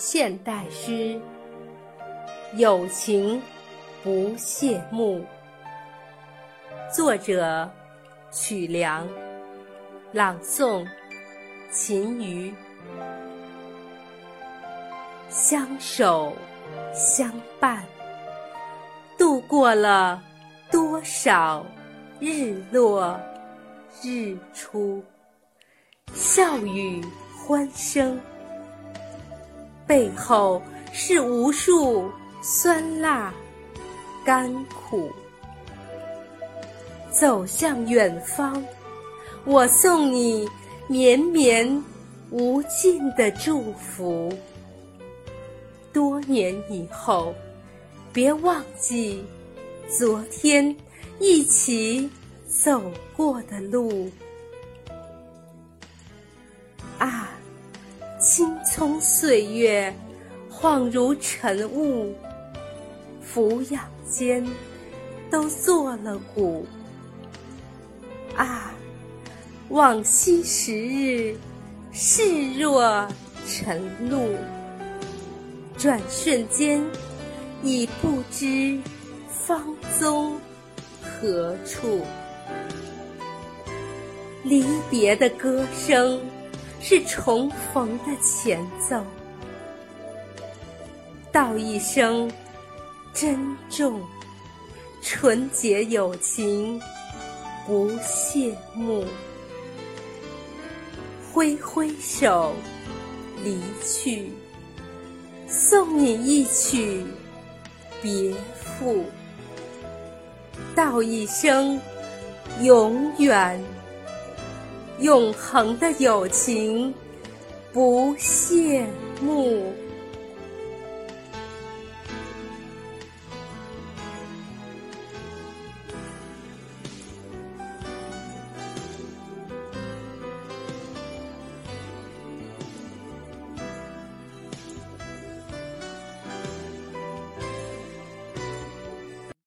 现代诗，友情不谢幕。作者：曲梁，朗诵：秦瑜。相守相伴，度过了多少日落日出，笑语欢声。背后是无数酸辣甘苦，走向远方，我送你绵绵无尽的祝福。多年以后，别忘记昨天一起走过的路。青葱岁月，恍如晨雾，俯仰间都作了古。啊，往昔时日，视若晨露，转瞬间已不知芳踪何处。离别的歌声。是重逢的前奏，道一声珍重，纯洁友情不谢幕，挥挥手离去，送你一曲别赋，道一声永远。永恒的友情，不谢幕。